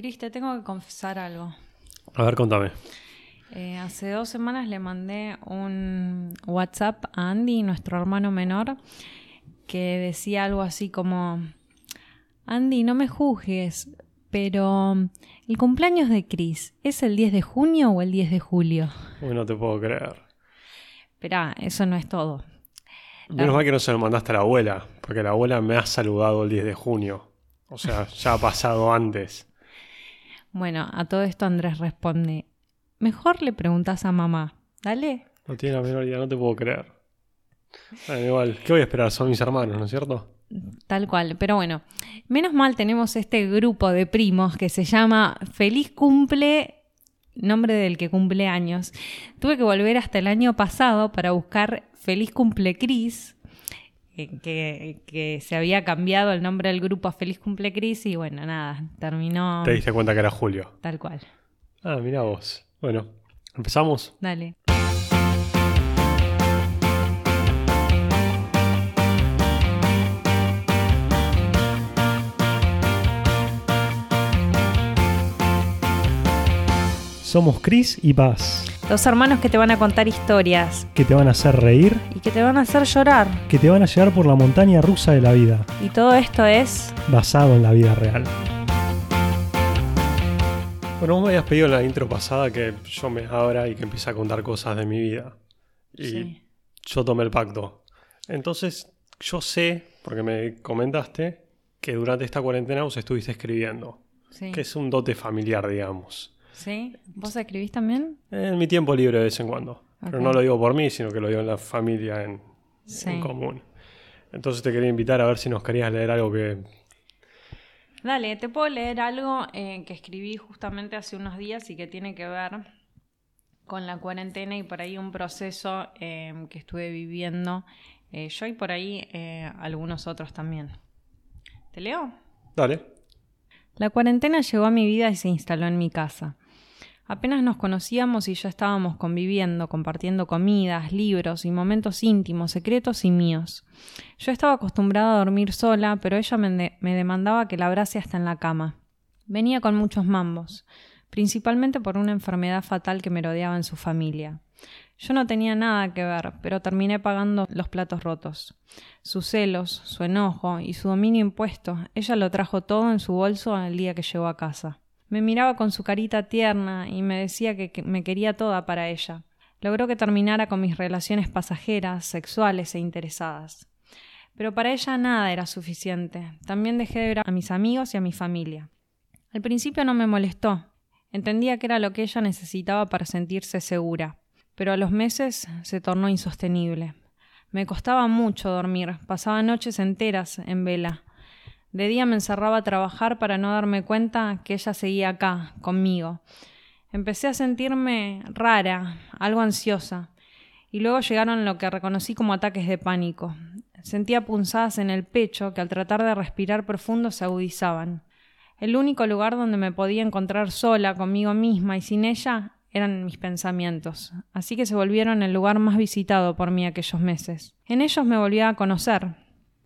Cris, te tengo que confesar algo. A ver, contame. Eh, hace dos semanas le mandé un WhatsApp a Andy, nuestro hermano menor, que decía algo así como, Andy, no me juzgues, pero ¿el cumpleaños de Chris es el 10 de junio o el 10 de julio? Uy, no te puedo creer. Espera, eso no es todo. Menos mal que no se lo mandaste a la abuela, porque la abuela me ha saludado el 10 de junio. O sea, ya ha pasado antes. Bueno, a todo esto Andrés responde, mejor le preguntas a mamá, dale. No tiene la menor idea, no te puedo creer. Bueno, igual, ¿qué voy a esperar? Son mis hermanos, ¿no es cierto? Tal cual, pero bueno, menos mal tenemos este grupo de primos que se llama Feliz Cumple, nombre del que cumple años. Tuve que volver hasta el año pasado para buscar Feliz Cumple Cris, que, que, se había cambiado el nombre del grupo a Feliz Cumple Cris y bueno, nada, terminó... Te diste cuenta que era Julio. Tal cual. Ah, mira vos. Bueno, ¿empezamos? Dale. Somos Chris y Paz. Dos hermanos que te van a contar historias. Que te van a hacer reír. Y que te van a hacer llorar. Que te van a llevar por la montaña rusa de la vida. Y todo esto es... Basado en la vida real. Bueno, vos me habías pedido en la intro pasada que yo me abra y que empiece a contar cosas de mi vida. Y yo tomé el pacto. Entonces, yo sé, porque me comentaste, que durante esta cuarentena vos estuviste escribiendo. Sí. Que es un dote familiar, digamos. ¿Sí? ¿Vos escribís también? En mi tiempo libre de vez en cuando. Pero no lo digo por mí, sino que lo digo en la familia en, común. Entonces te quería invitar a ver si nos querías leer algo que... Dale, te puedo leer algo eh, que escribí justamente hace unos días y que tiene que ver con la cuarentena y por ahí un proceso eh, que estuve viviendo eh, yo y por ahí algunos otros también. ¿Te leo? Dale. La cuarentena llegó a mi vida y se instaló en mi casa. Apenas nos conocíamos y ya estábamos conviviendo, compartiendo comidas, libros y momentos íntimos, secretos y míos. Yo estaba acostumbrada a dormir sola, pero ella me, demandaba que la abrace hasta en la cama. Venía con muchos mambos, principalmente por una enfermedad fatal que me rodeaba en su familia. Yo no tenía nada que ver, pero terminé pagando los platos rotos. Sus celos, su enojo y su dominio impuesto, ella lo trajo todo en su bolso el día que llegó a casa. Me miraba con su carita tierna y me decía que, me quería toda para ella. Logró que terminara con mis relaciones pasajeras, sexuales e interesadas. Pero para ella nada era suficiente. También dejé de ver a mis amigos y a mi familia. Al principio no me molestó. Entendía que era lo que ella necesitaba para sentirse segura. Pero a los meses se tornó insostenible. Me costaba mucho dormir. Pasaba noches enteras en vela. De día me encerraba a trabajar para no darme cuenta que ella seguía acá, conmigo. Empecé a sentirme rara, algo ansiosa, y luego llegaron lo que reconocí como ataques de pánico. Sentía punzadas en el pecho que al tratar de respirar profundo se agudizaban. El único lugar donde me podía encontrar sola conmigo misma y sin ella eran mis pensamientos, así que se volvieron el lugar más visitado por mí aquellos meses. En ellos me volvía a conocer,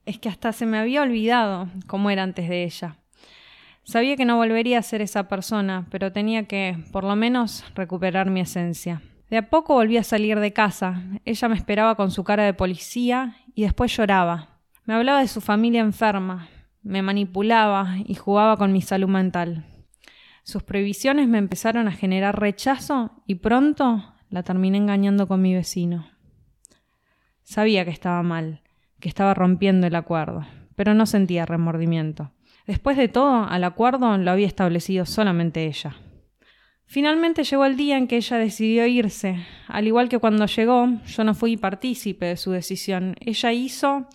es que hasta se me había olvidado cómo era antes de ella. Sabía que no volvería a ser esa persona, pero tenía que, por lo menos, recuperar mi esencia. De a poco volví a salir de casa. Ella me esperaba con su cara de policía y después lloraba. Me hablaba de su familia enferma, me manipulaba y jugaba con mi salud mental. Sus prohibiciones me empezaron a generar rechazo y pronto la terminé engañando con mi vecino. Sabía que estaba mal, que estaba rompiendo el acuerdo, pero no sentía remordimiento. Después de todo, al acuerdo lo había establecido solamente ella. Finalmente llegó el día en que ella decidió irse. Al igual que cuando llegó, yo no fui partícipe de su decisión. Ella hizo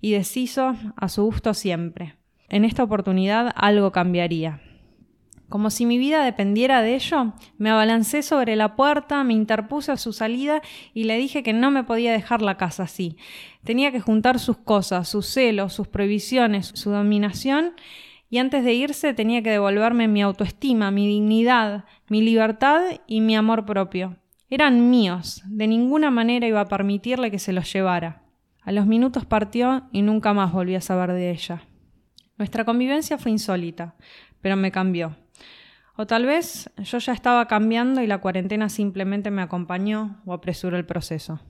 y deshizo a su gusto siempre. En esta oportunidad algo cambiaría. Como si mi vida dependiera de ello, me abalancé sobre la puerta, me interpuse a su salida y le dije que no me podía dejar la casa así. Tenía que juntar sus cosas, sus celos, sus prohibiciones, su dominación, y antes de irse tenía que devolverme mi autoestima, mi dignidad, mi libertad y mi amor propio. Eran míos, de ninguna manera iba a permitirle que se los llevara. A los minutos partió y nunca más volví a saber de ella. Nuestra convivencia fue insólita, pero me cambió. O tal vez yo ya estaba cambiando y la cuarentena simplemente me acompañó o apresuró el proceso.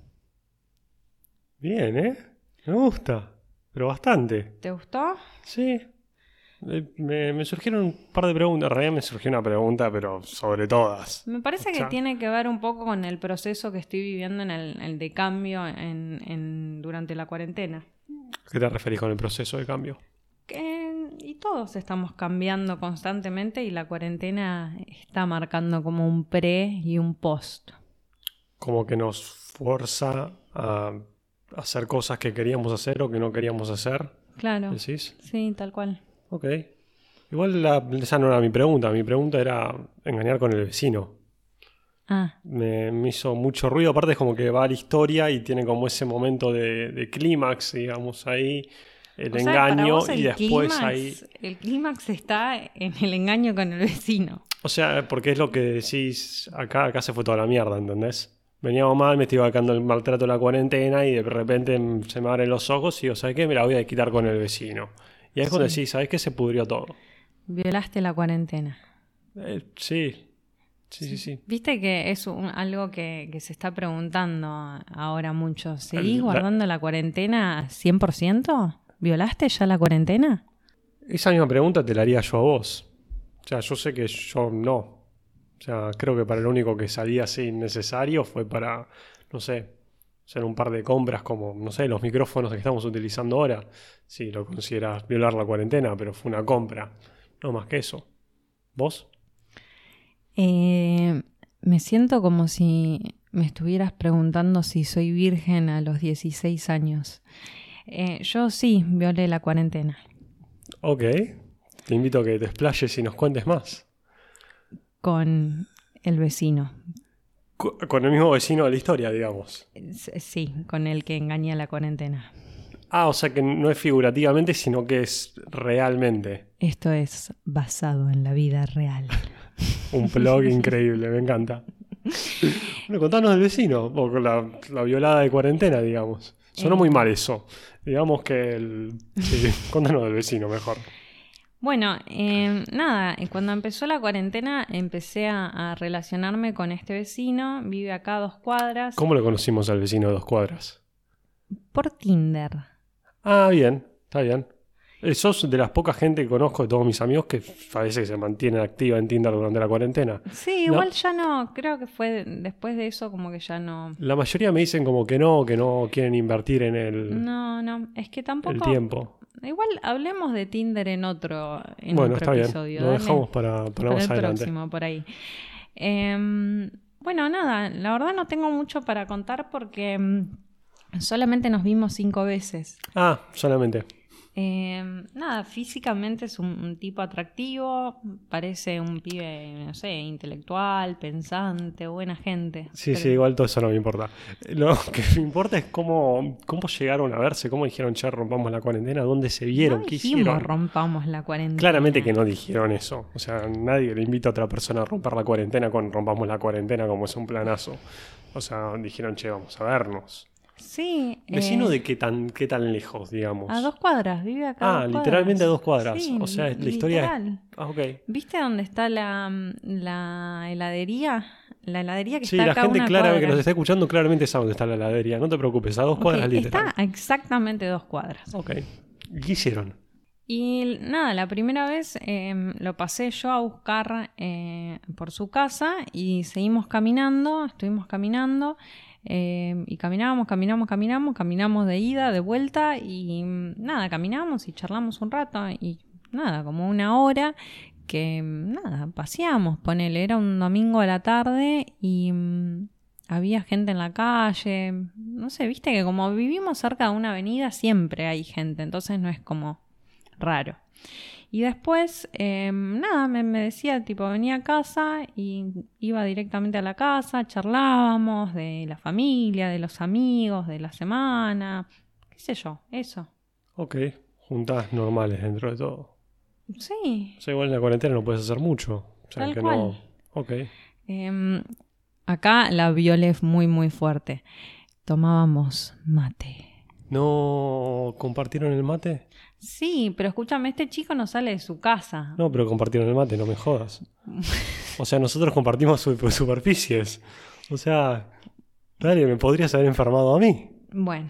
Bien, ¿eh? Me gusta, pero bastante. ¿Te gustó? Sí. Eh, Me, surgieron un par de preguntas. En realidad me surgió una pregunta, pero sobre todas. Me parece que tiene que ver un poco con el proceso que estoy viviendo en el, de cambio en, durante la cuarentena. ¿Qué te referís con el proceso de cambio? Que, y todos estamos cambiando constantemente y la cuarentena está marcando como un pre y un post. Como que nos fuerza a hacer cosas que queríamos hacer o que no queríamos hacer. Claro. ¿Decís? Sí, tal cual. Ok. Igual la, esa no era mi pregunta. Mi pregunta era engañar con el vecino. Ah. Me, hizo mucho ruido. Aparte es como que va a la historia y tiene como ese momento de, clímax, digamos, ahí. El engaño y después ahí... El clímax está en el engaño con el vecino. O sea, porque es lo que decís acá, acá se fue toda la mierda, ¿entendés? Veníamos mal, me estoy vacando el maltrato de la cuarentena y de repente se me abren los ojos y digo, ¿sabes qué? Me la voy a quitar con el vecino. Y es cuando decís, ¿sabes qué? Se pudrió todo. Violaste la cuarentena. Eh, sí. sí. Sí, sí, Viste que es algo que, se está preguntando ahora mucho. ¿Seguís guardando la... cuarentena 100%? ¿Violaste ya la cuarentena? Esa misma pregunta te la haría yo a vos. O sea, yo sé que yo no. O sea, creo que para lo único que salía así necesario fue para, no sé, hacer un par de compras como, no sé, los micrófonos que estamos utilizando ahora. Si lo consideras violar la cuarentena, pero fue una compra. No más que eso. ¿Vos? Eh, me siento como si me estuvieras preguntando si soy virgen a los 16 años. Eh, yo sí violé la cuarentena. Ok. Te invito a que te explayes y nos cuentes más. Con el vecino. Con el mismo vecino de la historia, digamos. Sí, con el que engañé la cuarentena. Ah, o sea que no es figurativamente, sino que es realmente. Esto es basado en la vida real. Un blog increíble, me encanta. Bueno, contanos del vecino, o la, la violada de cuarentena, digamos. Sonó muy eh. mal eso. Digamos que el... Sí, contanos del vecino mejor. Bueno, em, nada, cuando empezó la cuarentena empecé a, relacionarme con este vecino, vive acá a dos cuadras. ¿Cómo lo conocimos al vecino de dos cuadras? Por Tinder. Ah, bien, está bien. Eh, sos de las pocas gente que conozco de todos mis amigos que parece que se mantiene activa en Tinder durante la cuarentena. Sí, igual ya no, creo que fue después de eso como que ya no. La mayoría me dicen como que no, que no quieren invertir en el. No, no, es que tampoco. El tiempo. Igual hablemos de Tinder en otro, en bueno, está episodio. Bien. Lo dejamos para, para, más el próximo, por ahí. Em, bueno, nada, la verdad no tengo mucho para contar porque em, solamente nos vimos cinco veces. Ah, solamente. Em, nada, físicamente es un, tipo atractivo, parece un pibe, no sé, intelectual, pensante, buena gente. Sí, sí, igual todo eso no me importa. Lo que me importa es cómo, cómo llegaron a verse, cómo dijeron, che, rompamos la cuarentena, dónde se vieron, no qué hicieron. rompamos la cuarentena. Claramente que no dijeron eso. O sea, nadie le invita a otra persona a romper la cuarentena con rompamos la cuarentena como es un planazo. O sea, dijeron, che, vamos a vernos. Sí. ¿Vecino eh, de qué tan, qué tan lejos, digamos? A dos cuadras, vive acá. Ah, literalmente a dos cuadras. o sea, la historia es... Ah, ¿Viste dónde está la, la heladería? La heladería que sí, está acá la gente clara que nos está escuchando claramente sabe dónde está la heladería. No te preocupes, a dos cuadras literal. Está exactamente dos cuadras. Ok. ¿Qué hicieron? Y nada, la primera vez em, lo pasé yo a buscar eh, por su casa y seguimos caminando, estuvimos caminando Em, y caminábamos, caminamos, caminamos, caminamos de ida, de vuelta y mm, nada, caminamos y charlamos un rato y nada, como una hora que mm, nada, paseamos, ponele, era un domingo a la tarde y mm, había gente en la calle, no sé, viste que como vivimos cerca de una avenida siempre hay gente, entonces no es como raro. Y después, em, nada, me, decía, tipo, venía a casa y iba directamente a la casa, charlábamos de la familia, de los amigos, de la semana, qué sé yo, eso. Ok, juntas normales dentro de todo. Sí. O sea, igual en la cuarentena no puedes hacer mucho. O sea, que no. Ok. Em, acá la violé muy, muy fuerte. Tomábamos mate. ¿No compartieron el mate? Sí, pero escúchame, este chico no sale de su casa. No, pero compartieron el mate, no me jodas. O sea, nosotros compartimos superficies. O sea, dale, me podrías haber enfermado a mí. Bueno,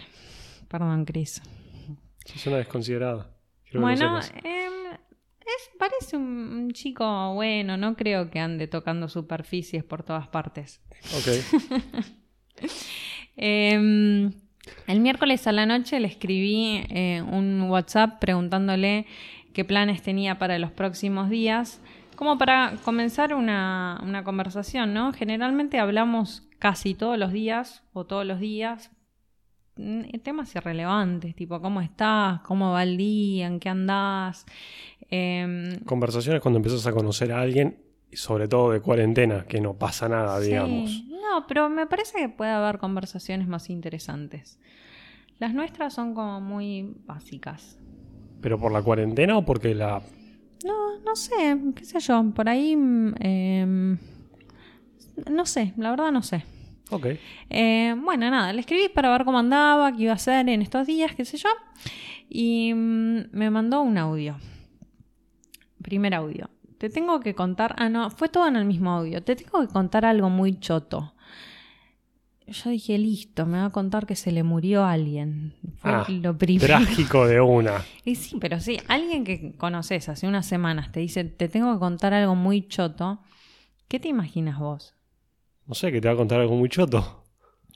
perdón, Cris. Es una desconsiderada. bueno, es, parece un, chico bueno, no creo que ande tocando superficies por todas partes. Ok. Em, el miércoles a la noche le escribí eh, un WhatsApp preguntándole qué planes tenía para los próximos días, como para comenzar una, una conversación, ¿no? Generalmente hablamos casi todos los días o todos los días Mm, temas irrelevantes, tipo cómo estás, cómo va el día, en qué andás. Em, Conversaciones cuando empiezas a conocer a alguien, y sobre todo de cuarentena, que no pasa nada, digamos. No, pero me parece que puede haber conversaciones más interesantes. Las nuestras son como muy básicas. ¿Pero por la cuarentena o porque la... No, no sé, qué sé yo, por ahí... Eh, no sé, la verdad no sé. Ok. Eh, bueno, nada, le escribí para ver cómo andaba, qué iba a hacer en estos días, qué sé yo. Y mm, me mandó un audio. Primer audio. Te tengo que contar. Ah, no, fue todo en el mismo audio. Te tengo que contar algo muy choto. Yo dije, listo, me va a contar que se le murió a alguien. Fue ah, lo primero. Trágico de una. y sí, pero sí, alguien que conoces hace unas semanas te dice, te tengo que contar algo muy choto. ¿Qué te imaginas vos? No sé, que te va a contar algo muy choto.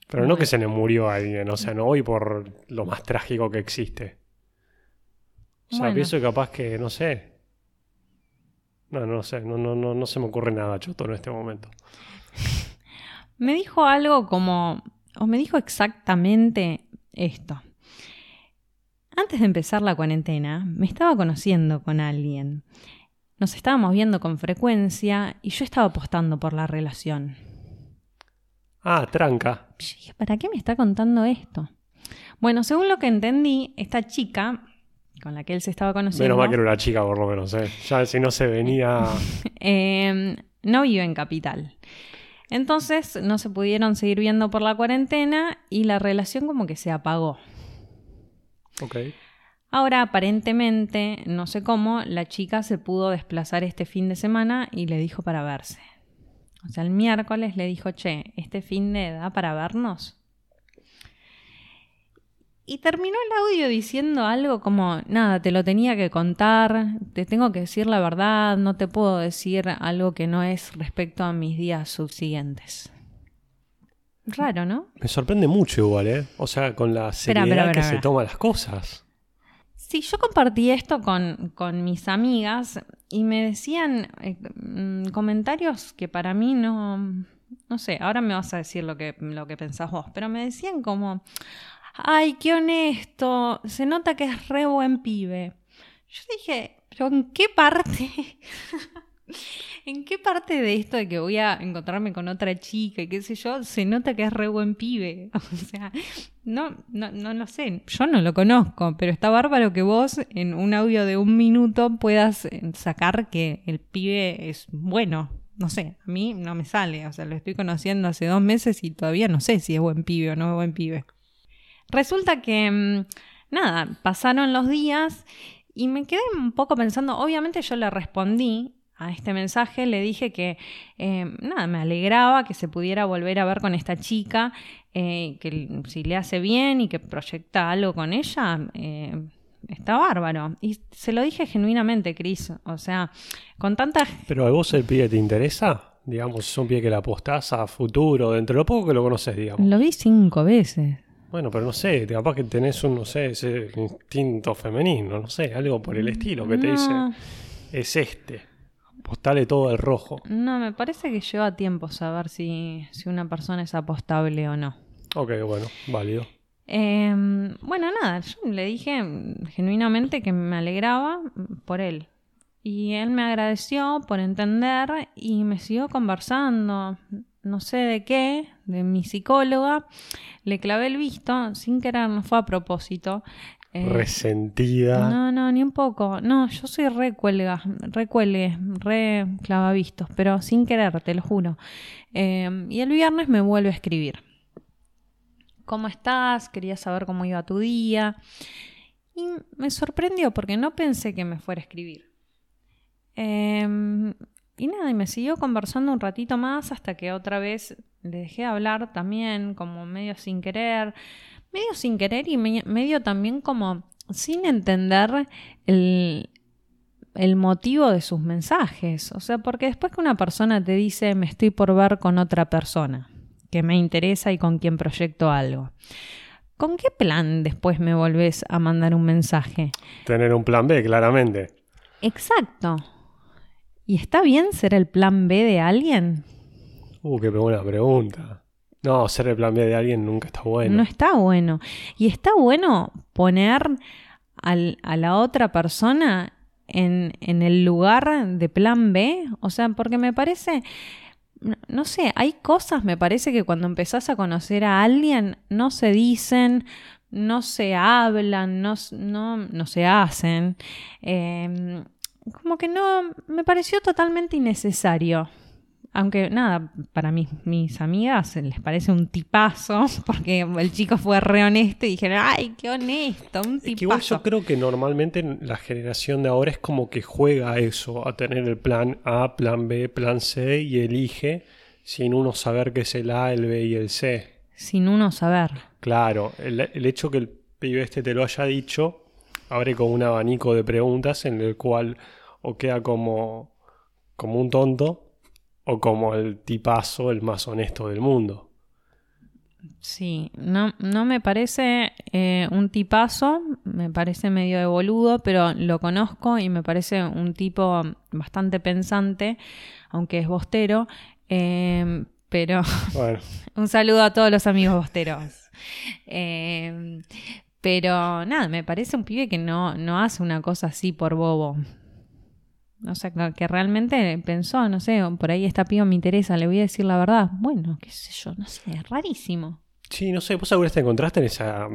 Pero no que se le murió a alguien, o sea, no voy por lo más trágico que existe. O sea, pienso que capaz que, no sé. No, no sé, no, no, no, no se me ocurre nada choto en este momento. me dijo algo como, o me dijo exactamente esto. Antes de empezar la cuarentena, me estaba conociendo con alguien. Nos estábamos viendo con frecuencia y yo estaba apostando por la relación. Ah, tranca. ¿Para qué me está contando esto? Bueno, según lo que entendí, esta chica con la que él se estaba conociendo. Menos mal que era una chica, por lo menos, ¿eh? Ya si no se venía. Em, no vive en Capital. Entonces no se pudieron seguir viendo por la cuarentena y la relación como que se apagó. Ok. Ahora, aparentemente, no sé cómo, la chica se pudo desplazar este fin de semana y le dijo para verse. O sea, el miércoles le dijo, che, este fin de da para vernos. Y terminó el audio diciendo algo como, nada, te lo tenía que contar, te tengo que decir la verdad, no te puedo decir algo que no es respecto a mis días subsiguientes. Raro, ¿no? Me sorprende mucho igual, ¿eh? O sea, con la seriedad que se toma las cosas. Sí, yo compartí esto con, mis amigas y me decían eh, mm, comentarios que para mí no, no sé, ahora me vas a decir lo que, lo que pensás vos, pero me decían como, ay, qué honesto, se nota que es re buen pibe. Yo dije, ¿en qué parte? ¿En qué parte de esto de que voy a encontrarme con otra chica y qué sé yo, se nota que es re buen pibe? O sea, no, no, no lo sé, yo no lo conozco, pero está bárbaro que vos en un audio de un minuto puedas eh, sacar que el pibe es bueno. No sé, a mí no me sale, o sea, lo estoy conociendo hace dos meses y todavía no sé si es buen pibe o no es buen pibe. Resulta que, mm, nada, pasaron los días y me quedé un poco pensando, obviamente yo le respondí a este mensaje le dije que eh, nada, me alegraba que se pudiera volver a ver con esta chica, eh, que si le hace bien y que proyecta algo con ella, eh, está bárbaro. Y se lo dije genuinamente, Cris. O sea, con tanta... Pero a vos el pie te interesa? Digamos, es un pie que le apostás a futuro, dentro de lo poco que lo conoces, digamos. Lo vi cinco veces. Bueno, pero no sé, capaz que tenés un, no sé, ese instinto femenino, no sé, algo por el estilo que te dice, es este. Apostale todo el rojo. No, me parece que lleva tiempo saber si, si una persona es apostable o no. Ok, bueno, válido. Em, bueno, nada, yo le dije genuinamente que me alegraba por él. Y él me agradeció por entender y me siguió conversando. No sé de qué, de mi psicóloga. Le clavé el visto, sin querer, no fue a propósito. Eh, Resentida. No, no, ni un poco. No, yo soy re cuelga, re clavavistos, pero sin querer, te lo juro. Em, y el viernes me vuelve a escribir. ¿Cómo estás? Quería saber cómo iba tu día. Y me sorprendió porque no pensé que me fuera a escribir. Em, y nada, y me siguió conversando un ratito más hasta que otra vez le dejé hablar también, como medio sin querer, medio sin querer y medio también como sin entender el, el motivo de sus mensajes. O sea, porque después que una persona te dice me estoy por ver con otra persona que me interesa y con quien proyecto algo. ¿Con qué plan después me volvés a mandar un mensaje? Tener un plan B, claramente. Exacto. ¿Y está bien ser el plan B de alguien? Uh, qué buena pregunta. No, ser el plan B de alguien nunca está bueno. No está bueno. Y está bueno poner a la otra persona en, en, el lugar de plan B. O sea, porque me parece, no, sé, hay cosas, me parece que cuando empezás a conocer a alguien no se dicen, no se hablan, no, no, no se hacen. Eh, como que no, me pareció totalmente innecesario. Aunque nada, para mí, mis amigas les parece un tipazo, porque el chico fue re honesto y dijeron, ay, qué honesto, un tipazo. igual yo creo que normalmente la generación de ahora es como que juega a eso, a tener el plan A, plan B, plan C y elige sin uno saber qué es el A, el B y el C. Sin uno saber. Claro, el, el hecho que el pibe este te lo haya dicho abre como un abanico de preguntas en el cual o queda como, como un tonto o como el tipazo, el más honesto del mundo. Sí, no, no me parece eh, un tipazo, me parece medio de boludo, pero lo conozco y me parece un tipo bastante pensante, aunque es bostero. Eh, pero un saludo a todos los amigos bosteros. Eh, pero nada, me parece un pibe que no, no hace una cosa así por bobo. O sea, que realmente pensó, no sé, por ahí está pido me interesa, le voy a decir la verdad. Bueno, qué sé yo, no sé, es rarísimo. Sí, no sé, ¿vos alguna vez te encontraste en esa,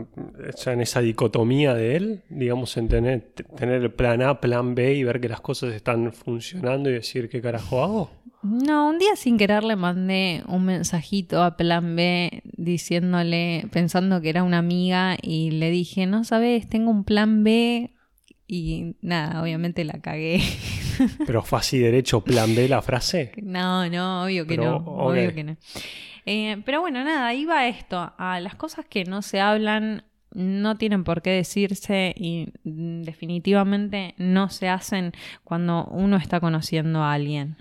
en esa dicotomía de él? Digamos, en tener, tener el plan A, plan B y ver que las cosas están funcionando y decir qué carajo hago. No, un día sin querer le mandé un mensajito a plan B diciéndole, pensando que era una amiga y le dije, no sabes, tengo un plan B y nada, obviamente la cagué. ¿Pero fue así derecho plan B la frase? No, no, obvio que no. Obvio que no. Eh, pero bueno, nada, iba esto. A las cosas que no se hablan no tienen por qué decirse y definitivamente no se hacen cuando uno está conociendo a alguien.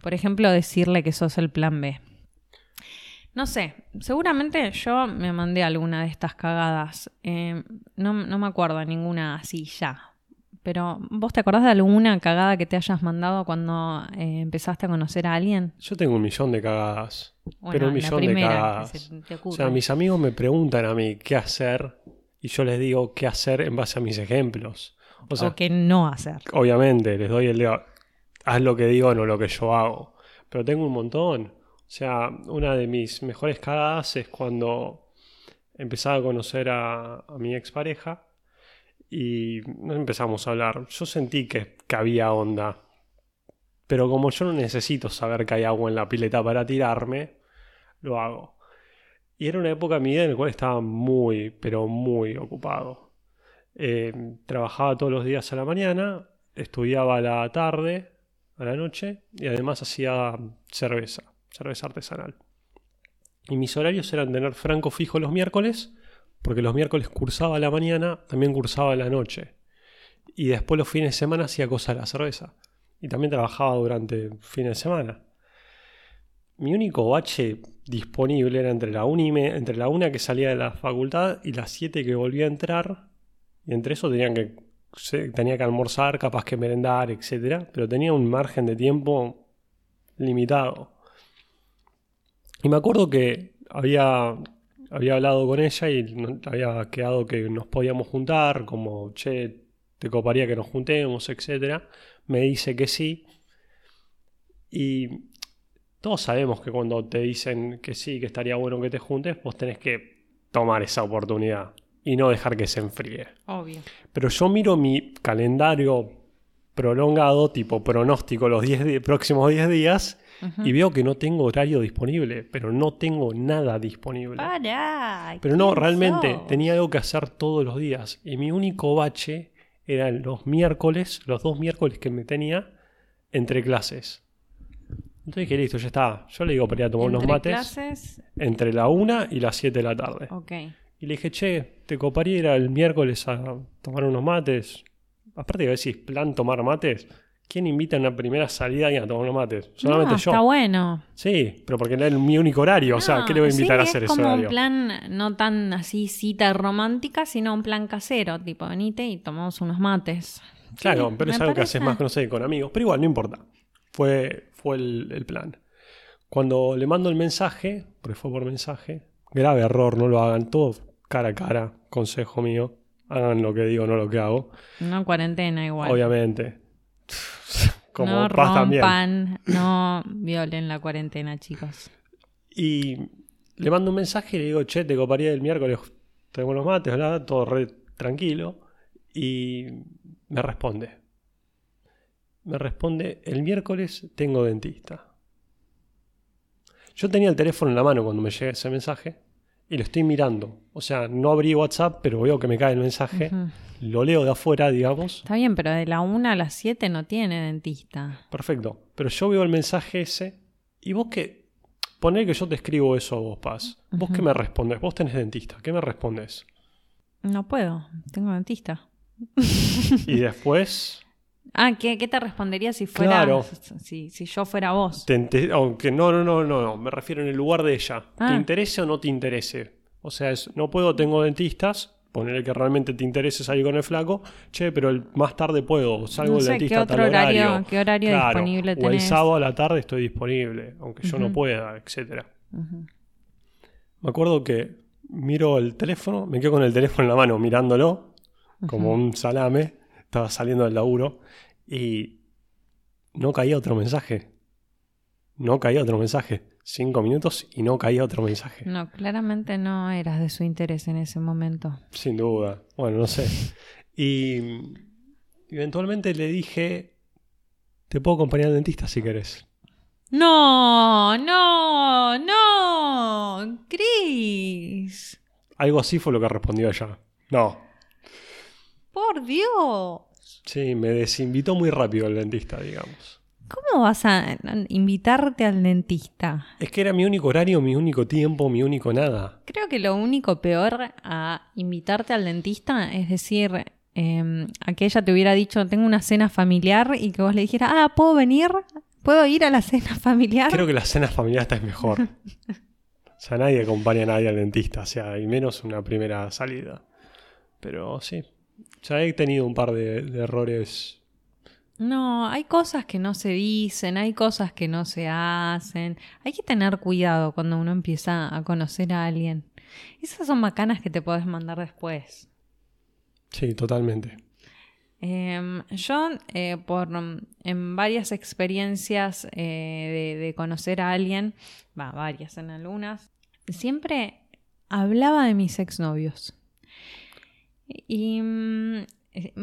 Por ejemplo, decirle que sos el plan B. No sé, seguramente yo me mandé alguna de estas cagadas. Eh, no, no, me acuerdo de ninguna así ya. Pero, ¿vos te acordás de alguna cagada que te hayas mandado cuando eh, empezaste a conocer a alguien? Yo tengo un millón de cagadas. pero un millón de cagadas. o sea, mis amigos me preguntan a mí qué hacer y yo les digo qué hacer en base a mis ejemplos. O, sea, qué no hacer. Obviamente, les doy el de haz lo que digo, no lo que yo hago. Pero tengo un montón. O sea, una de mis mejores cagadas es cuando empezaba a conocer a, a mi expareja y empezamos a hablar. Yo sentí que, que, había onda. Pero como yo no necesito saber que hay agua en la pileta para tirarme, lo hago. Y era una época en mi en la cual estaba muy, pero muy ocupado. Eh, trabajaba todos los días a la mañana, estudiaba a la tarde, a la noche, y además hacía cerveza, cerveza artesanal. Y mis horarios eran tener franco fijo los miércoles porque los miércoles cursaba la mañana, también cursaba la noche. Y después los fines de semana hacía cosas de la cerveza. Y también trabajaba durante fines de semana. Mi único bache disponible era entre la, una y entre la una que salía de la facultad y las 7 que volvía a entrar. Y entre eso tenían que, tenía que almorzar, capaz que merendar, etc. Pero tenía un margen de tiempo limitado. Y me acuerdo que había había hablado con ella y había quedado que nos podíamos juntar, como, che, te coparía que nos juntemos, etc. Me dice que sí. Y todos sabemos que cuando te dicen que sí, que estaría bueno que te juntes, vos tenés que tomar esa oportunidad y no dejar que se enfríe. Obvio. Pero yo miro mi calendario prolongado, tipo pronóstico los próximos 10 días, y veo que no tengo horario disponible, pero no tengo nada disponible. Para, pero no, realmente tenía algo que hacer todos los días. Y mi único bache eran los miércoles, los dos miércoles que me tenía entre clases. Entonces dije, listo, ya está. Yo le digo para ir a tomar unos mates. clases? Entre la 1 y las 7 de la tarde. Y le dije, che, te coparía ir el miércoles a tomar unos mates. Aparte de decís, plan tomar mates. ¿Quién invita a una primera salida y a tomar unos mates? Solamente No, yo. Está bueno. Sí, pero porque era mi único horario. o sea, ¿qué le voy a invitar sí, a hacer es ese como horario? un plan no tan así cita romántica, sino un plan casero, tipo venite y tomamos unos mates. Claro, Sí, pero es algo que haces más no sé, con amigos. Pero igual, no importa. Fue, fue el, el plan. Cuando le mando el mensaje, porque fue por mensaje, grave error, no lo hagan. Todo cara a cara, consejo mío. Hagan lo que digo, no lo que hago. No cuarentena igual. Obviamente. Como no paz también. rompan, no violen la cuarentena, chicos. Y le mando un mensaje y le digo, che, te coparía el miércoles, tenemos los mates, ¿verdad? Todo re tranquilo. Y me responde. Me responde, el miércoles tengo dentista. Yo tenía el teléfono en la mano cuando me llega ese mensaje y lo estoy mirando. O sea, no abrí WhatsApp, pero veo que me cae el mensaje. Lo leo de afuera, digamos. Está bien, pero de la 1 a las 7 no tiene dentista. Perfecto. Pero yo veo el mensaje ese y vos que... Poné que yo te escribo eso a vos, Paz. ¿Vos qué me respondes? Vos tenés dentista. ¿Qué me respondes? No puedo, tengo dentista. Y después... Ah, ¿qué, qué te respondería si fuera Claro. si, si yo fuera vos? te aunque no, no, no, no, no. Me refiero en el lugar de ella. ¿Te Ah. interese o no te interese? O sea, es, no puedo, tengo dentistas. Ponerle que realmente te interese salir con el flaco. Che, pero el, más tarde puedo. Salgo No del dentista ¿qué a tal otro horario- horario. qué horario Claro, disponible O el tenés? sábado a la tarde estoy disponible. Aunque yo no pueda, etcétera. Me acuerdo que miro el teléfono, me quedo con el teléfono en la mano mirándolo, como un salame. Estaba saliendo del laburo y no caía otro mensaje. No caía otro mensaje. Cinco minutos y no caía otro mensaje. No, claramente no eras de su interés en ese momento. Sin duda. Bueno, no sé. Y eventualmente le dije, te puedo acompañar al dentista si querés. No, no, no, Chris. Algo así fue lo que respondió ella. No. Por Dios. Sí, me desinvitó muy rápido el dentista, digamos. ¿Cómo vas a invitarte al dentista? Es que era mi único horario, mi único tiempo, mi único nada. Creo que lo único peor a invitarte al dentista es decir, eh, a que ella te hubiera dicho, tengo una cena familiar y que vos le dijeras, ah, ¿puedo venir? ¿Puedo ir a la cena familiar? Creo que la cena familiar esta es mejor. O sea, nadie acompaña a nadie al dentista, o sea, y menos una primera salida. Pero sí, ya he tenido un par de, de errores. No, hay cosas que no se dicen, hay cosas que no se hacen. Hay que tener cuidado cuando uno empieza a conocer a alguien. Esas son macanas que te podés mandar después. Sí, totalmente. Em, yo, eh, por en varias experiencias eh, de, de conocer a alguien, va, varias en algunas, siempre hablaba de mis exnovios. Y mm,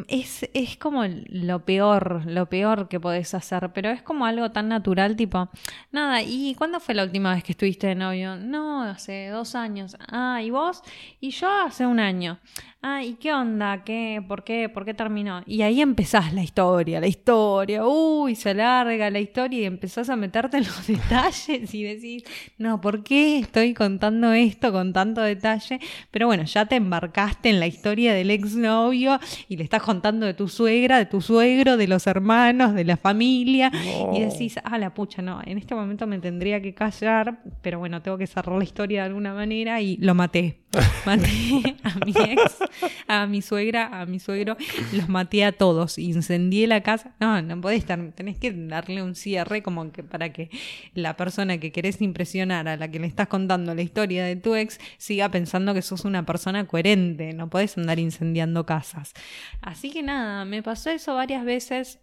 es, es como lo peor, lo peor que podés hacer, pero es como algo tan natural, tipo, nada, ¿y cuándo fue la última vez que estuviste de novio? No, hace dos años. Ah, ¿y vos? Y yo hace un año. Ah, ¿y qué onda? ¿Qué? ¿Por qué? ¿Por qué terminó? Y ahí empezás la historia, la historia. Uy, se alarga la historia y empezás a meterte en los detalles y decís, no, ¿por qué estoy contando esto con tanto detalle? Pero bueno, ya te embarcaste en la historia del exnovio y le estás contando de tu suegra, de tu suegro, de los hermanos, de la familia. Y decís, ah, la pucha, no, en este momento me tendría que callar, pero bueno, tengo que cerrar la historia de alguna manera y lo maté. Maté a mi ex, a mi suegra, a mi suegro, los maté a todos, incendié la casa. No, no podés estar, tenés que darle un cierre como que para que la persona que querés impresionar, a la que le estás contando la historia de tu ex, siga pensando que sos una persona coherente, no podés andar incendiando casas. Así que nada, me pasó eso varias veces.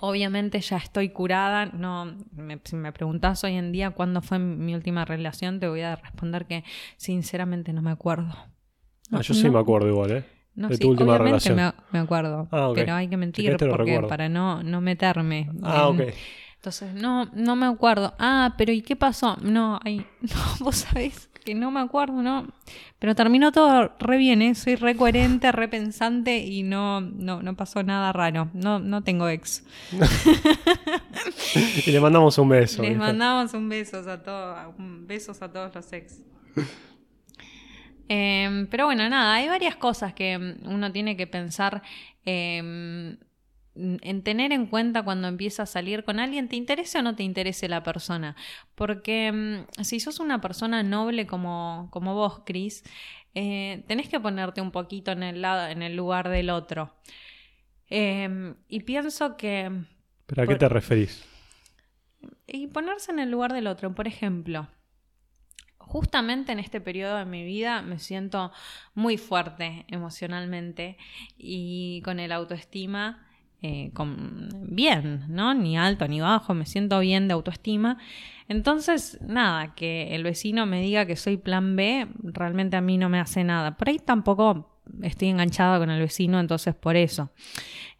Obviamente ya estoy curada. No, me, si me preguntás hoy en día cuándo fue mi última relación, te voy a responder que sinceramente no me acuerdo. Ah, yo sí me acuerdo igual, ¿eh? No, de sí, tu última obviamente relación. me, me acuerdo, Ah, pero hay que mentir porque para no, no meterme. Ah, en- ok. Entonces, no, no me acuerdo. Ah, pero ¿y qué pasó? No, ay, no, vos sabés. Que no me acuerdo, ¿no? Pero terminó todo re bien, ¿eh? Soy re coherente, re pensante y no, no, no pasó nada raro. No, no tengo ex. y le mandamos un beso. Les mandamos un beso a todos, besos a todos los ex. Em, pero bueno, nada, hay varias cosas que uno tiene que pensar. Eh, en tener en cuenta cuando empieza a salir con alguien, te interese o no te interese la persona. Porque mm, si sos una persona noble como, como vos, Cris, eh, tenés que ponerte un poquito en el, lado, en el lugar del otro. Em, y pienso que... ¿Pero a qué te referís? Y ponerse en el lugar del otro. Por ejemplo, justamente en este periodo de mi vida me siento muy fuerte emocionalmente y con el autoestima eh, bien, ¿no? Ni alto ni bajo, me siento bien de autoestima. Entonces, nada, que el vecino me diga que soy plan B, realmente a mí no me hace nada. Por ahí tampoco estoy enganchada con el vecino, entonces por eso.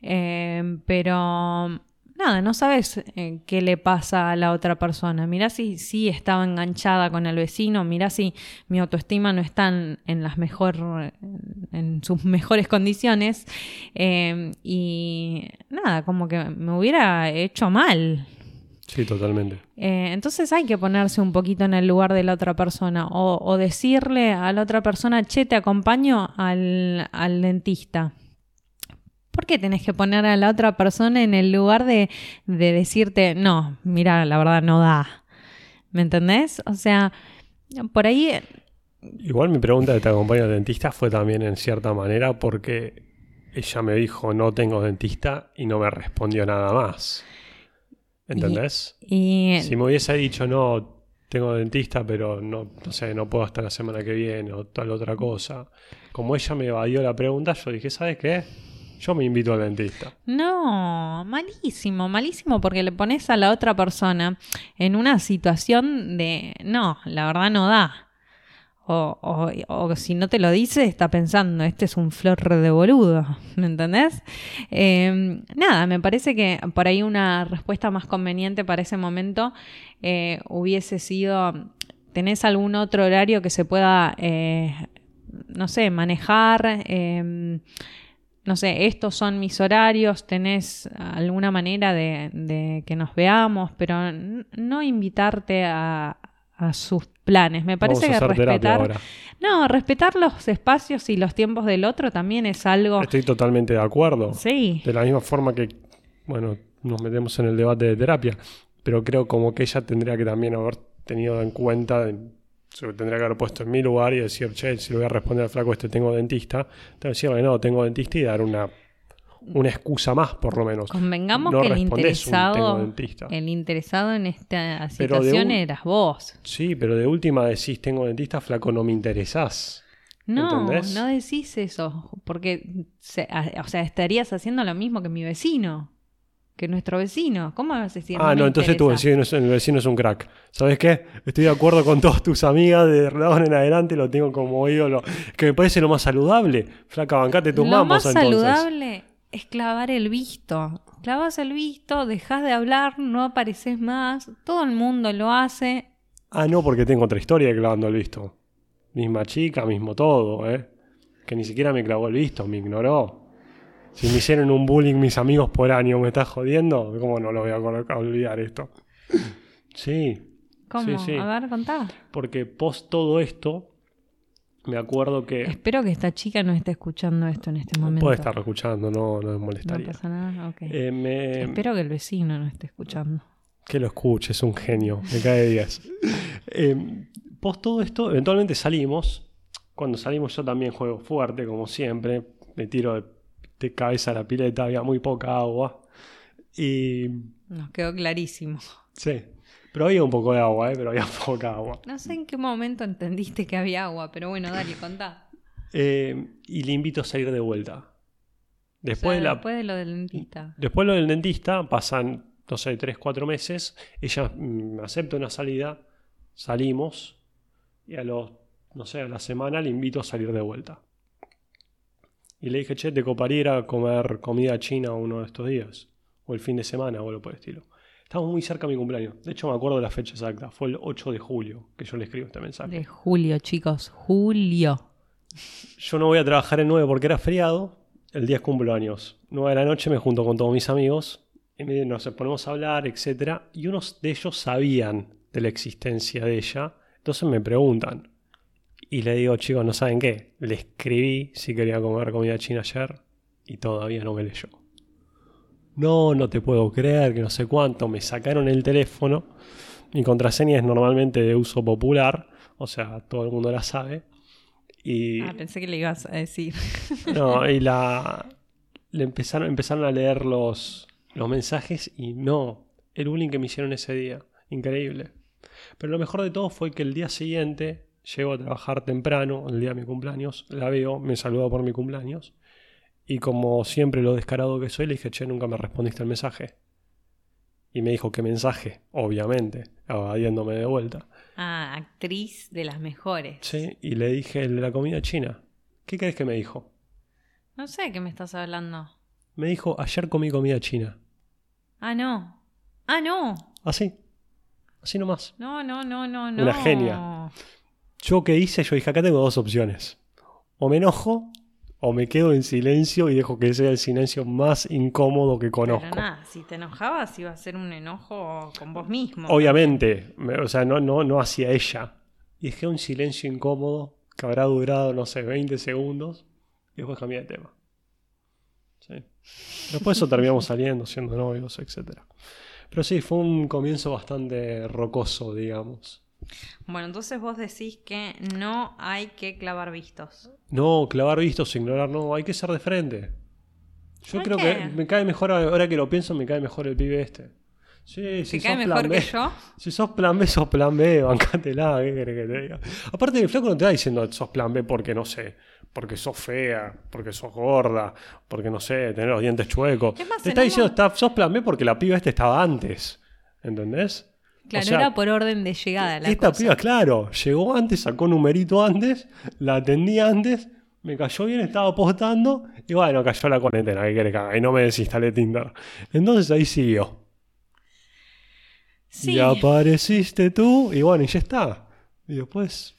Eh, pero nada, no sabes eh, qué le pasa a la otra persona. Mirá si sí estaba enganchada con el vecino, mirá si mi autoestima no está en, las mejor, en sus mejores condiciones. Em, y nada, como que me hubiera hecho mal. Sí, totalmente. Eh, entonces hay que ponerse un poquito en el lugar de la otra persona o, decirle a la otra persona, che, te acompaño al, al dentista ¿Por qué tenés que poner a la otra persona en el lugar de, decirte, no, mira, la verdad no da? ¿Me entendés? O sea, por ahí... Igual mi pregunta de te acompaño al dentista fue también en cierta manera porque ella me dijo no tengo dentista y no me respondió nada más. ¿Entendés? Y, Si me hubiese dicho no tengo dentista pero no, no sé, no puedo hasta la semana que viene o tal otra cosa. Como ella me evadió la pregunta, yo dije, ¿sabes qué? Yo me invito al dentista. No, malísimo, malísimo porque le pones a la otra persona en una situación de, no, la verdad no da. O, o, si no te lo dice, está pensando, este es un flor de boludo, ¿me entendés? Em, nada, me parece que por ahí una respuesta más conveniente para ese momento eh, hubiese sido, ¿tenés algún otro horario que se pueda, eh, no sé, manejar? No sé, estos son mis horarios, tenés alguna manera de, que nos veamos, pero no invitarte a, sus planes. Me parece que respetar. No, respetar los espacios y los tiempos del otro también es algo. Estoy totalmente de acuerdo. Sí. De la misma forma que, bueno, nos metemos en el debate de terapia, pero creo como que ella tendría que también haber tenido en cuenta se tendría que haber puesto en mi lugar y decir, che, si le voy a responder al flaco este tengo dentista, te decirle, no, tengo dentista y dar una, una excusa más, por lo menos. Convengamos que el interesado, el interesado en esta situación eras vos. Sí, pero de última decís, tengo dentista, flaco, no me interesás. No, no decís eso, porque o sea, estarías haciendo lo mismo que mi vecino que nuestro vecino. ¿Cómo vas a decir? Ah, no, entonces tu vecino es, el vecino es un crack. ¿Sabes qué? Estoy de acuerdo con todas tus amigas de ahora en adelante, lo tengo como ídolo. Que me parece lo más saludable. Flaca, bancate tu Lo más saludable es clavar el visto. Clavas el visto, dejas de hablar, no apareces más. Todo el mundo lo hace. Ah, no, porque tengo otra historia clavando el visto. Misma chica, mismo todo, ¿eh? Que ni siquiera me clavó el visto, me ignoró. Si me hicieron un bullying mis amigos por año, ¿me estás jodiendo? ¿Cómo no lo voy a, olvidar esto? Sí. ¿Cómo? A ver, contá. Porque post todo esto, me acuerdo que... Espero que esta chica no esté escuchando esto en este momento. Puede estar escuchando, no, no me molestaría. No pasa nada, ok. Eh, Espero que el vecino no esté escuchando. Que lo escuche, es un genio, me cae de días. Eh, post todo esto, eventualmente salimos. Cuando salimos yo también juego fuerte, como siempre. Me tiro de de cabeza a la pileta, había muy poca agua. Y. Nos quedó clarísimo. Sí. Pero había un poco de agua, ¿eh? pero había poca agua. No sé en qué momento entendiste que había agua, pero bueno, dale, contá. Eh, y le invito a salir de vuelta. Después, de, la, después de lo del dentista. Después de lo del dentista, pasan, no sé, tres, cuatro meses. Ella me mm, acepta una salida, salimos, y a los, no sé, a la semana le invito a salir de vuelta. Y le dije, che, te coparía a comer comida china uno de estos días. O el fin de semana o algo por el estilo. Estamos muy cerca de mi cumpleaños. De hecho, me acuerdo de la fecha exacta. Fue el 8 de julio que yo le escribo este mensaje. De julio, chicos. Julio. Yo no voy a trabajar el 9 porque era feriado. El día es cumpleaños. 9 de la noche me junto con todos mis amigos. Y nos ponemos a hablar, etc. Y unos de ellos sabían de la existencia de ella. Entonces me preguntan. Y le digo, chicos, ¿no saben qué? Le escribí si quería comer comida china ayer y todavía no me leyó. No, no te puedo creer, que no sé cuánto. Me sacaron el teléfono. Mi contraseña es normalmente de uso popular, o sea, todo el mundo la sabe. Y, ah, pensé que le ibas a decir. No, y la. Le empezaron, empezaron a leer los, los mensajes y no. El bullying que me hicieron ese día. Increíble. Pero lo mejor de todo fue que el día siguiente llego a trabajar temprano, el día de mi cumpleaños, la veo, me saluda por mi cumpleaños. Y como siempre lo descarado que soy, le dije, che, nunca me respondiste el mensaje. Y me dijo, ¿qué mensaje? Obviamente, evadiéndome de vuelta. Ah, actriz de las mejores. Sí, y le dije el de la comida china. ¿Qué crees que me dijo? No sé qué me estás hablando. Me dijo, ayer comí comida china. Ah, no. Ah, no. Así. Así nomás. No, no, no, no, no. Una genia. Yo qué hice, yo dije, acá tengo dos opciones. O me enojo o me quedo en silencio y dejo que sea el silencio más incómodo que conozco. Pero nada, si te enojabas iba a ser un enojo con vos mismo. Obviamente, o sea, no, no, no hacia ella. Y dejé un silencio incómodo que habrá durado, no sé, 20 segundos y después cambié de tema. ¿Sí? Después eso terminamos saliendo, siendo novios, etc. Pero sí, fue un comienzo bastante rocoso, digamos. Bueno, entonces vos decís que no hay que clavar vistos. No, clavar vistos, ignorar, no, hay que ser de frente. Yo creo que me cae mejor, ahora que lo pienso, me cae mejor el pibe este. Sí, si cae mejor que yo? Si sos plan B, sos plan B, bancátela, ¿qué querés que te diga? Aparte, el flaco no te está diciendo sos plan B porque, no sé, porque sos fea, porque sos gorda, porque, no sé, tener los dientes chuecos. te está diciendo sos plan B porque la piba este estaba antes. ¿Entendés? Claro, era por orden de llegada. La esta piba, claro, llegó antes, sacó numerito antes, la atendí antes, me cayó bien, estaba apostando y bueno, cayó la cuarentena, ¿qué quiere que Y no me desinstalé Tinder. Entonces ahí siguió. Sí. Y apareciste tú y bueno, y ya está. Y después...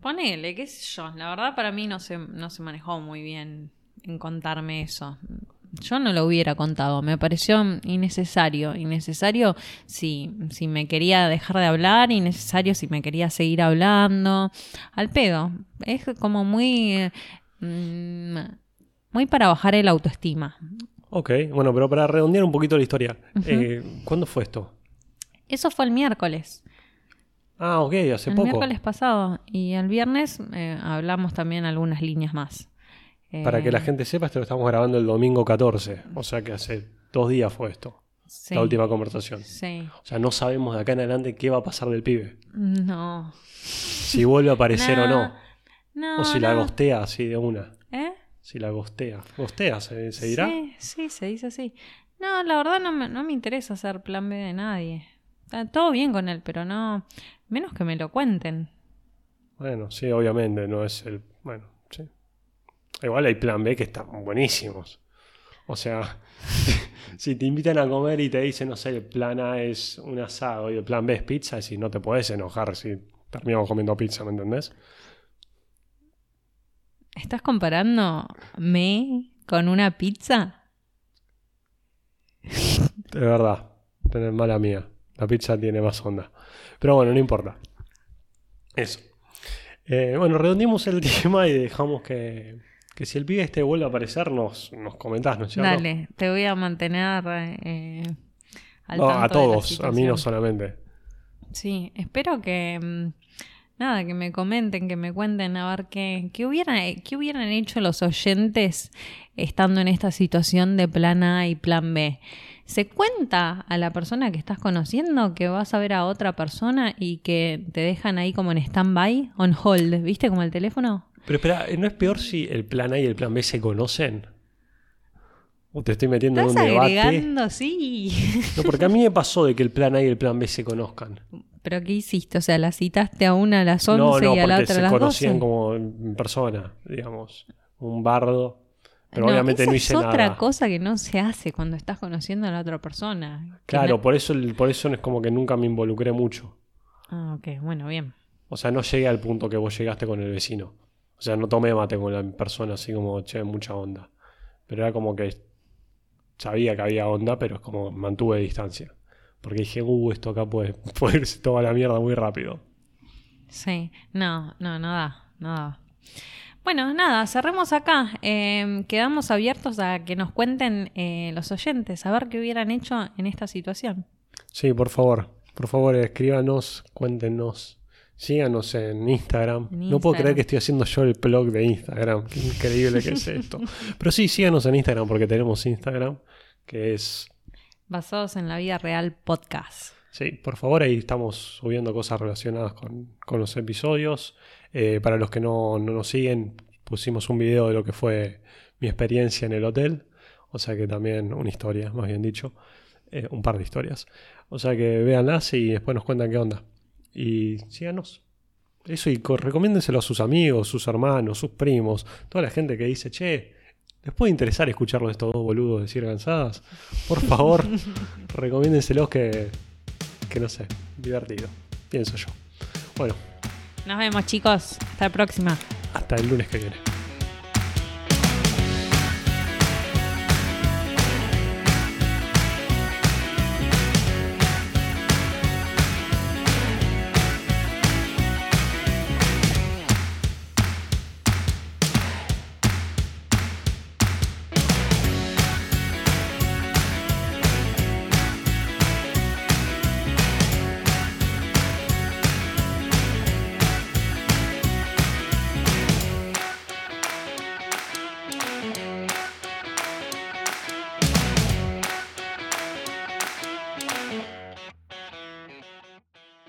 Ponele, qué sé yo. La verdad para mí no se, no se manejó muy bien en contarme eso yo no lo hubiera contado. Me pareció innecesario. Innecesario si, si me quería dejar de hablar, innecesario si me quería seguir hablando. Al pedo. Es como muy. Mm, muy para bajar el autoestima. Ok, bueno, pero para redondear un poquito la historia. Eh, ¿Cuándo fue esto? Eso fue el miércoles. Ah, ok, hace el poco. El miércoles pasado. Y el viernes eh, hablamos también algunas líneas más. Para que la eh, gente sepa, esto lo estamos grabando el domingo 14. O sea que hace dos días fue esto. La última conversación. Sí. O sea, no sabemos de acá en adelante qué va a pasar del pibe. No. Si vuelve a aparecer o no. No. O si la gostea así de una. ¿Eh? Si la gostea. ¿Gostea se, dirá? Sí, sí, se dice así. No, la verdad no me, no me interesa hacer plan B de nadie. Está todo bien con él, pero no. Menos que me lo cuenten. Bueno, sí, obviamente, no es el. Bueno, Igual hay plan B que están buenísimos. O sea, si te invitan a comer y te dicen, no sé, el plan A es un asado y el plan B es pizza, si no te puedes enojar si terminamos comiendo pizza, ¿me entendés? ¿Estás comparando me con una pizza? De verdad, tener mala mía. La pizza tiene más onda. Pero bueno, no importa. Eso. Eh, bueno, redondimos el tema y dejamos que, que si el pibe este vuelve a aparecer, nos, nos comentás, ¿no es cierto? Dale, te voy a mantener eh, al no, A todos, a mí no solamente. Sí, espero que. Mm, nada, que me comenten, que me cuenten a ver qué, qué, qué hubieran hecho los oyentes estando en esta situación de plan A y plan B. ¿Se cuenta a la persona que estás conociendo que vas a ver a otra persona y que te dejan ahí como en stand-by, on hold, ¿viste? Como el teléfono. Pero espera, ¿no es peor si el plan A y el plan B se conocen? ¿O te estoy metiendo en un debate? sí. No, porque a mí me pasó de que el plan A y el plan B se conozcan. ¿Pero qué hiciste? O sea, ¿la citaste a una a las 11 y a la otra a las 12? se conocían como en persona, digamos. Un bardo Pero obviamente no hice es nada. otra cosa que no se hace cuando estás conociendo a la otra persona. Claro, por eso, por eso es como que nunca me involucré mucho. Ah, ok, bueno, bien. O sea, no llegué al punto que vos llegaste con el vecino. O sea, no tomé mate con la persona así como, che, mucha onda. Pero era como que sabía que había onda, pero es como mantuve distancia. Porque dije, uh, esto acá puede, puede irse toda la mierda muy rápido. Sí, no, no, nada, nada. Bueno, nada, cerremos acá. Em, quedamos abiertos a que nos cuenten eh, los oyentes, a ver qué hubieran hecho en esta situación. Sí, por favor, por favor, escríbanos, cuéntenos. Síganos en Instagram. No puedo creer que estoy haciendo yo el blog de Instagram. Qué increíble que es esto. Pero sí, síganos en Instagram porque tenemos Instagram, que es... Basados en la vida real podcast. Sí, por favor, ahí estamos subiendo cosas relacionadas con, con los episodios. Eh, para los que no, nos siguen, pusimos un video de lo que fue mi experiencia en el hotel. O sea que también una historia, más bien dicho. Eh, un par de historias. O sea que véanlas y después nos cuentan qué onda. Y síganos. Eso y recomiéndenselo a sus amigos, sus hermanos, sus primos, toda la gente que dice, che, ¿les puede interesar escucharlo de estos dos boludos decir cansadas? Por favor, recomiéndenselos que, que no sé, divertido, pienso yo. Bueno, nos vemos chicos. Hasta la próxima. Hasta el lunes que viene.